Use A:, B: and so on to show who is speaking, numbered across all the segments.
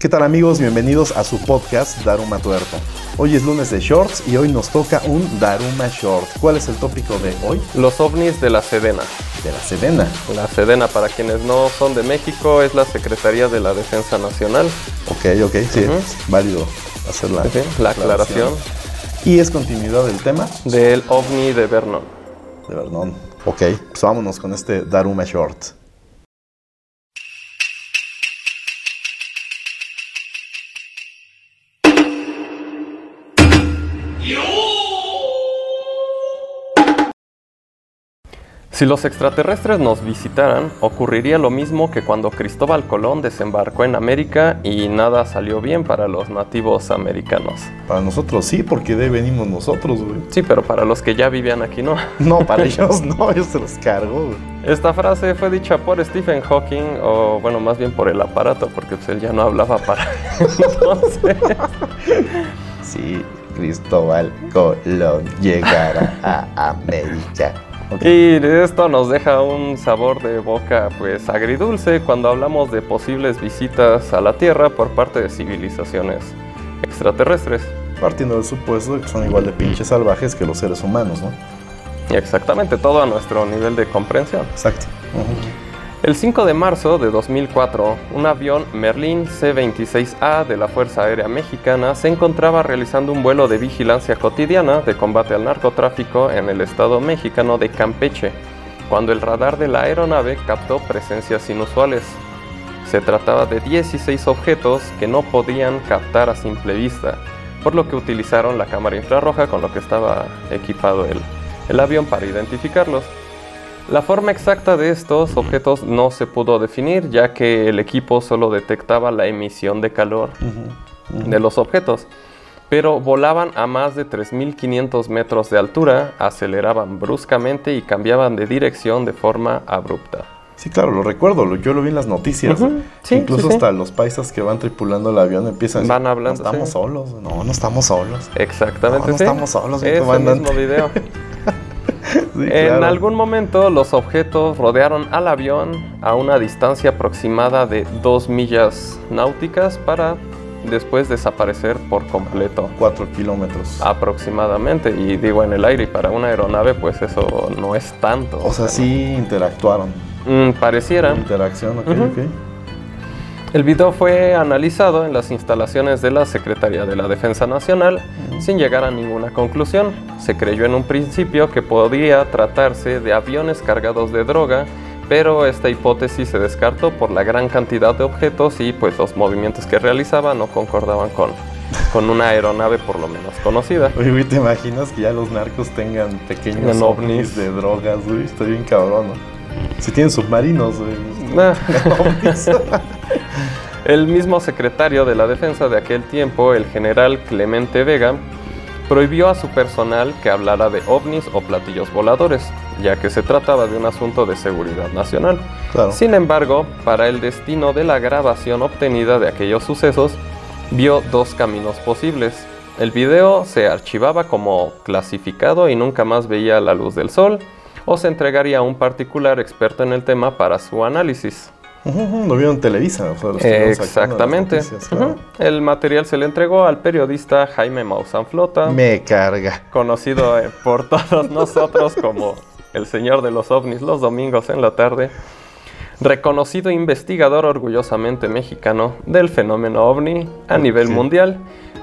A: ¿Qué tal amigos? Bienvenidos a su podcast Daruma Tuerto. Hoy es lunes de shorts y hoy nos toca un Daruma Short. ¿Cuál es el tópico de hoy?
B: Los ovnis de la Sedena.
A: De la Sedena.
B: La Sedena, para quienes no son de México, es la Secretaría de la Defensa Nacional.
A: Ok, ok, sí, es válido hacer la,
B: la aclaración
A: Y es continuidad del tema
B: del ovni de Vernon.
A: de Vernon. Ok, pues vámonos con este Daruma Short.
B: Si los extraterrestres nos visitaran, ocurriría lo mismo que cuando Cristóbal Colón desembarcó en América y nada salió bien para los nativos americanos.
A: Para nosotros sí, porque de ahí venimos nosotros, güey.
B: Sí, pero para los que ya vivían aquí no.
A: No, para ellos no, ellos se los cargo, güey.
B: Esta frase fue dicha por Stephen Hawking, o bueno, más bien por el aparato, porque pues, él ya no hablaba para entonces.
A: Sí, Cristóbal Colón llegara a América.
B: Y esto nos deja un sabor de boca pues agridulce cuando hablamos de posibles visitas a la Tierra por parte de civilizaciones extraterrestres.
A: Partiendo del supuesto de que son igual de pinches salvajes que los seres humanos, ¿no?
B: Exactamente, todo a nuestro nivel de comprensión.
A: Exacto.
B: El 5 de marzo de 2004, un avión Merlin C-26A de la Fuerza Aérea Mexicana se encontraba realizando un vuelo de vigilancia cotidiana de combate al narcotráfico en el estado mexicano de Campeche, cuando el radar de la aeronave captó presencias inusuales. Se trataba de 16 objetos que no podían captar a simple vista, por lo que utilizaron la cámara infrarroja con lo que estaba equipado el, el avión para identificarlos. La forma exacta de estos objetos no se pudo definir, ya que el equipo solo detectaba la emisión de calor de los objetos, pero volaban a más de 3.500 metros de altura, aceleraban bruscamente y cambiaban de dirección de forma abrupta.
A: Sí, claro, lo recuerdo, lo- yo lo vi en las noticias.
B: Sí,
A: Incluso
B: sí, sí.
A: hasta los paisas que van tripulando el avión empiezan a decir,
B: Van hablando,
A: No estamos solos, no, no estamos solos.
B: Exactamente,
A: No, estamos solos,
B: Ese
A: comandante.
B: mismo video.
A: Sí,
B: En
A: claro.
B: algún momento los objetos rodearon al avión a una distancia aproximada de 2 millas náuticas para después desaparecer por completo.
A: Cuatro kilómetros.
B: Aproximadamente, y digo en el aire, y para una aeronave pues eso no es tanto.
A: o sea, sí interactuaron.
B: Mm, pareciera.
A: Interacción, ok, ok.
B: El video fue analizado en las instalaciones de la Secretaría de la Defensa Nacional sin llegar a ninguna conclusión. Se creyó en un principio que podría tratarse de aviones cargados de droga, pero esta hipótesis se descartó por la gran cantidad de objetos y pues los movimientos que realizaba no concordaban con, con una aeronave por lo menos conocida.
A: Oye, güey, ¿te imaginas que ya los narcos tengan pequeños ovnis
B: ovnis.
A: de drogas, güey? Está bien cabrón, ¿no? Si tienen submarinos, güey.
B: Ah.
A: Ovnis.
B: El mismo secretario de la defensa de aquel tiempo, el general Clemente Vega, prohibió a su personal que hablara de ovnis o platillos voladores, ya que se trataba de un asunto de seguridad nacional.
A: Claro.
B: Sin embargo, para el destino de la grabación obtenida de aquellos sucesos, vio dos caminos posibles. El video se archivaba como clasificado y nunca más veía la luz del sol, o se entregaría a un particular experto en el tema para su análisis.
A: Lo vieron en Televisa. O sea, lo estuvieron sacando en las
B: Exactamente.
A: noticias, claro.
B: Ujú. El material se le entregó al periodista Jaime Maussan Flota,
A: Me carga.
B: conocido eh, por todos nosotros como el señor de los ovnis los domingos en la tarde, reconocido investigador orgullosamente mexicano del fenómeno ovni a nivel mundial,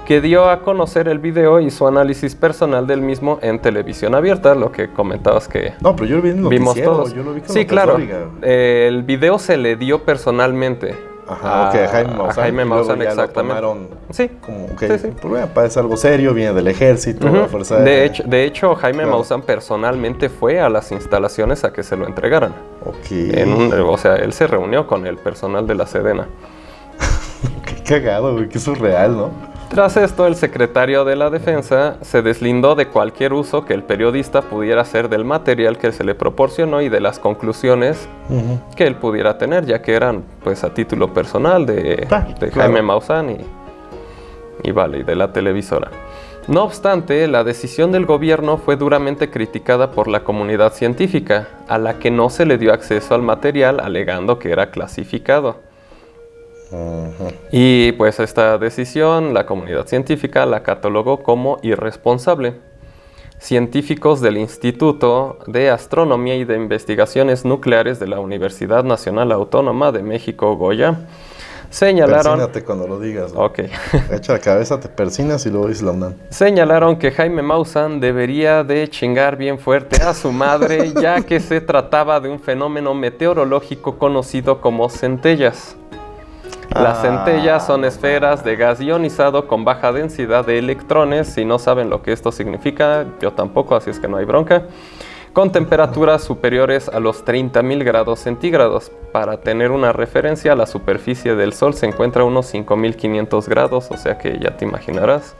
B: que dio a conocer el video y su análisis personal del mismo en televisión abierta, lo que comentabas que
A: No, pero yo lo vi en
B: vimos todos.
A: Yo lo vi con
B: sí, claro. Eh, el video se le dio personalmente.
A: Ajá, a Jaime Maussan.
B: A Jaime Maussan,
A: ya lo
B: exactamente. Sí.
A: Como, ok,
B: Sí, sí.
A: pues bueno, parece algo serio, viene del ejército,
B: Ujú.
A: la fuerza
B: de, hecho, de hecho, Jaime
A: Claro.
B: Maussan personalmente fue a las instalaciones a que se lo entregaran.
A: Ok.
B: En un- o sea, él se reunió con el personal de la Sedena.
A: Qué cagado, güey, qué surreal, ¿no?
B: Tras esto, el secretario de la Defensa se deslindó de cualquier uso que el periodista pudiera hacer del material que se le proporcionó y de las conclusiones que él pudiera tener, ya que eran pues a título personal de,
A: Ah,
B: de
A: claro.
B: Jaime Maussan y, y vale, y de la televisora. No obstante, la decisión del gobierno fue duramente criticada por la comunidad científica, a la que no se le dio acceso al material alegando que era clasificado. Y pues esta decisión la comunidad científica la catalogó como irresponsable. Científicos del Instituto de Astronomía y de Investigaciones Nucleares de la Universidad Nacional Autónoma de México, Goya, señalaron...
A: Persínate cuando lo digas. güey.
B: Ok.
A: Echa la cabeza, te persinas y luego dices la UNAM.
B: Señalaron que Jaime Maussan debería de chingar bien fuerte a su madre, ya que se trataba de un fenómeno meteorológico conocido como centellas. Las
A: Ah.
B: centellas son esferas de gas ionizado con baja densidad de electrones. Si no saben lo que esto significa, yo tampoco, así es que no hay bronca. Con temperaturas superiores a los 30.000 grados centígrados. Para tener una referencia, la superficie del Sol se encuentra a unos 5.500 grados, o sea que ya te imaginarás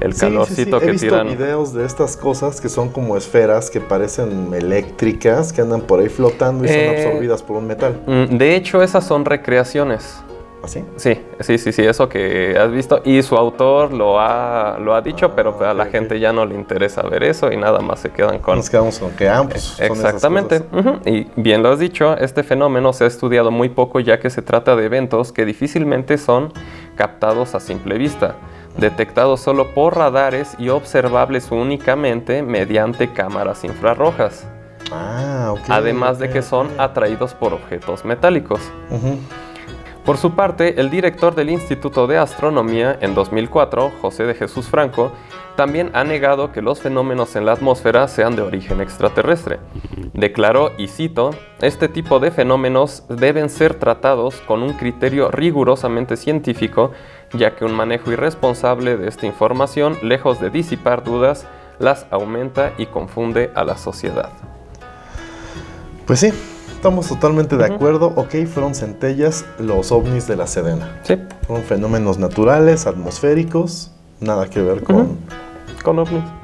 B: el
A: Sí, sí, sí.
B: calorcito
A: He
B: que
A: visto
B: tiran.
A: videos de estas cosas que son como esferas que parecen eléctricas, que andan por ahí flotando y son
B: Eh,
A: absorbidas por un metal.
B: Mm, De hecho, esas son recreaciones.
A: ¿Así?
B: Sí, sí, sí, sí, eso que has visto. Y su autor lo ha, lo ha dicho, pero
A: Ah,
B: a la
A: ok,
B: gente ya no le interesa ver eso y nada más se quedan con...
A: Nos quedamos con que ambos. son esas
B: Exactamente. Y bien lo has dicho, este fenómeno se ha estudiado muy poco ya que se trata de eventos que difícilmente son captados a simple vista, detectados solo por radares y observables únicamente mediante cámaras infrarrojas,
A: Ah, ok.
B: además de que son atraídos por objetos metálicos. Por su parte, el director del Instituto de Astronomía en 2004, José de Jesús Franco, también ha negado que los fenómenos en la atmósfera sean de origen extraterrestre. Declaró, y cito, este tipo de fenómenos deben ser tratados con un criterio rigurosamente científico, ya que un manejo irresponsable de esta información, lejos de disipar dudas, las aumenta y confunde a la sociedad.
A: Pues sí, estamos totalmente de acuerdo. Ok, fueron centellas los ovnis de la Sedena.
B: Sí,
A: Fueron fenómenos naturales, atmosféricos, nada que ver con...
B: Con ovnis.